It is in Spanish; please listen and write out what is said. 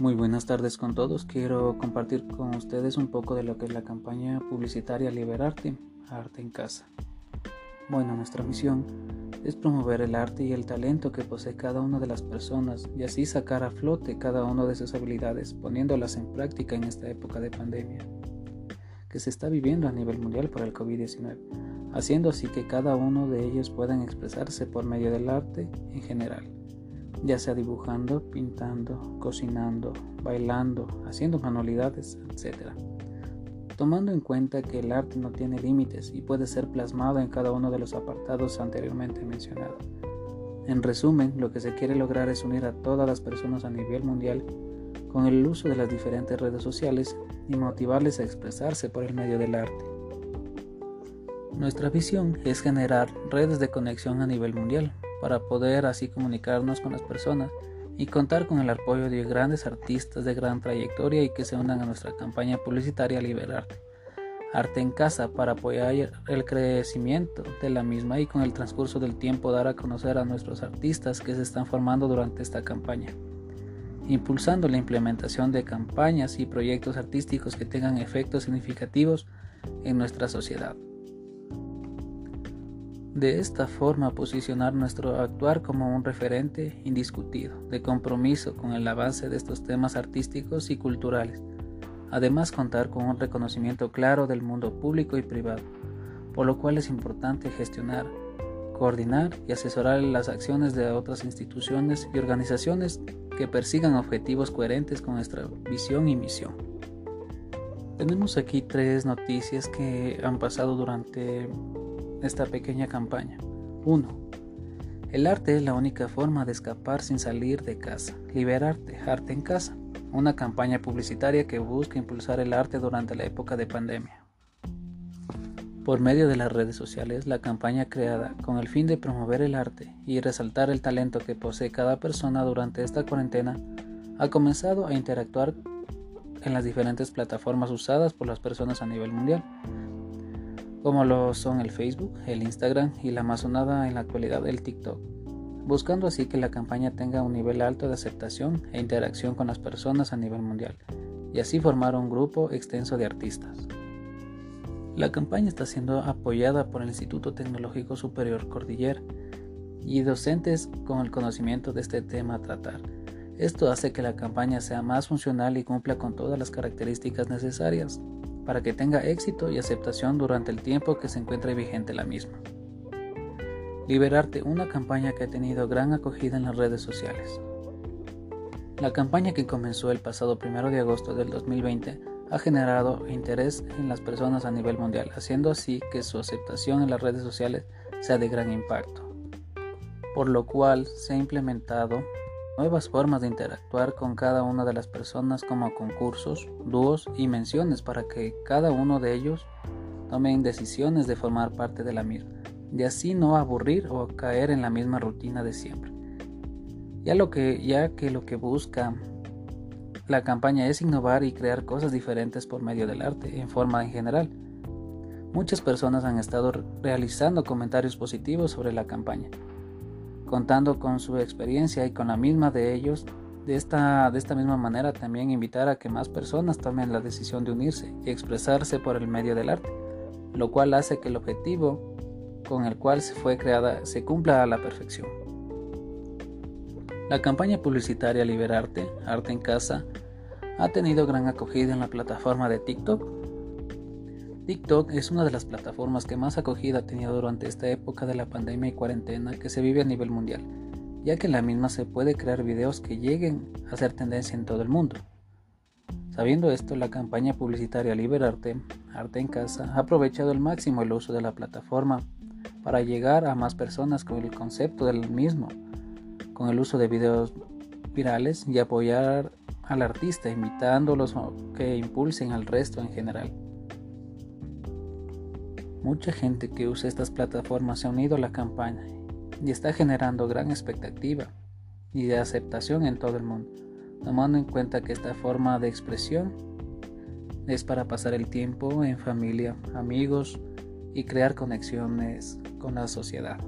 Muy buenas tardes con todos. Quiero compartir con ustedes un poco de lo que es la campaña publicitaria Liberarte, Arte en Casa. Bueno, nuestra misión es promover el arte y el talento que posee cada una de las personas y así sacar a flote cada una de sus habilidades poniéndolas en práctica en esta época de pandemia que se está viviendo a nivel mundial por el COVID-19, haciendo así que cada uno de ellos puedan expresarse por medio del arte en general ya sea dibujando, pintando, cocinando, bailando, haciendo manualidades, etc. Tomando en cuenta que el arte no tiene límites y puede ser plasmado en cada uno de los apartados anteriormente mencionados. En resumen, lo que se quiere lograr es unir a todas las personas a nivel mundial con el uso de las diferentes redes sociales y motivarles a expresarse por el medio del arte. Nuestra visión es generar redes de conexión a nivel mundial para poder así comunicarnos con las personas y contar con el apoyo de grandes artistas de gran trayectoria y que se unan a nuestra campaña publicitaria Liberarte. Arte en Casa para apoyar el crecimiento de la misma y con el transcurso del tiempo dar a conocer a nuestros artistas que se están formando durante esta campaña, impulsando la implementación de campañas y proyectos artísticos que tengan efectos significativos en nuestra sociedad. De esta forma posicionar nuestro actuar como un referente indiscutido de compromiso con el avance de estos temas artísticos y culturales. Además contar con un reconocimiento claro del mundo público y privado, por lo cual es importante gestionar, coordinar y asesorar las acciones de otras instituciones y organizaciones que persigan objetivos coherentes con nuestra visión y misión. Tenemos aquí tres noticias que han pasado durante esta pequeña campaña. 1. El arte es la única forma de escapar sin salir de casa. Liberarte, arte en casa. Una campaña publicitaria que busca impulsar el arte durante la época de pandemia. Por medio de las redes sociales, la campaña creada con el fin de promover el arte y resaltar el talento que posee cada persona durante esta cuarentena ha comenzado a interactuar en las diferentes plataformas usadas por las personas a nivel mundial, como lo son el Facebook, el Instagram y la más sonada en la actualidad el TikTok, buscando así que la campaña tenga un nivel alto de aceptación e interacción con las personas a nivel mundial, y así formar un grupo extenso de artistas. La campaña está siendo apoyada por el Instituto Tecnológico Superior Cordillera y docentes con el conocimiento de este tema a tratar. Esto hace que la campaña sea más funcional y cumpla con todas las características necesarias para que tenga éxito y aceptación durante el tiempo que se encuentre vigente la misma. Liberarte, una campaña que ha tenido gran acogida en las redes sociales. La campaña que comenzó el pasado 1 de agosto del 2020 ha generado interés en las personas a nivel mundial, haciendo así que su aceptación en las redes sociales sea de gran impacto, por lo cual se ha implementado nuevas formas de interactuar con cada una de las personas como concursos, dúos y menciones para que cada uno de ellos tomen decisiones de formar parte de la misma y así no aburrir o caer en la misma rutina de siempre. Ya, lo que, ya que lo que busca la campaña es innovar y crear cosas diferentes por medio del arte en forma en general. Muchas personas han estado realizando comentarios positivos sobre la campaña contando con su experiencia y con la misma de ellos. De esta, de esta misma manera también invitar a que más personas tomen la decisión de unirse y expresarse por el medio del arte, lo cual hace que el objetivo con el cual se fue creada se cumpla a la perfección. La campaña publicitaria Liberarte, Arte en Casa, ha tenido gran acogida en la plataforma de TikTok TikTok es una de las plataformas que más acogida ha tenido durante esta época de la pandemia y cuarentena que se vive a nivel mundial, ya que en la misma se puede crear videos que lleguen a ser tendencia en todo el mundo. Sabiendo esto, la campaña publicitaria Liberarte, Arte en Casa, ha aprovechado al máximo el uso de la plataforma para llegar a más personas con el concepto del mismo, con el uso de videos virales y apoyar al artista, invitándolos a que impulsen al resto en general. Mucha gente que usa estas plataformas se ha unido a la campaña y está generando gran expectativa y de aceptación en todo el mundo, tomando en cuenta que esta forma de expresión es para pasar el tiempo en familia, amigos y crear conexiones con la sociedad.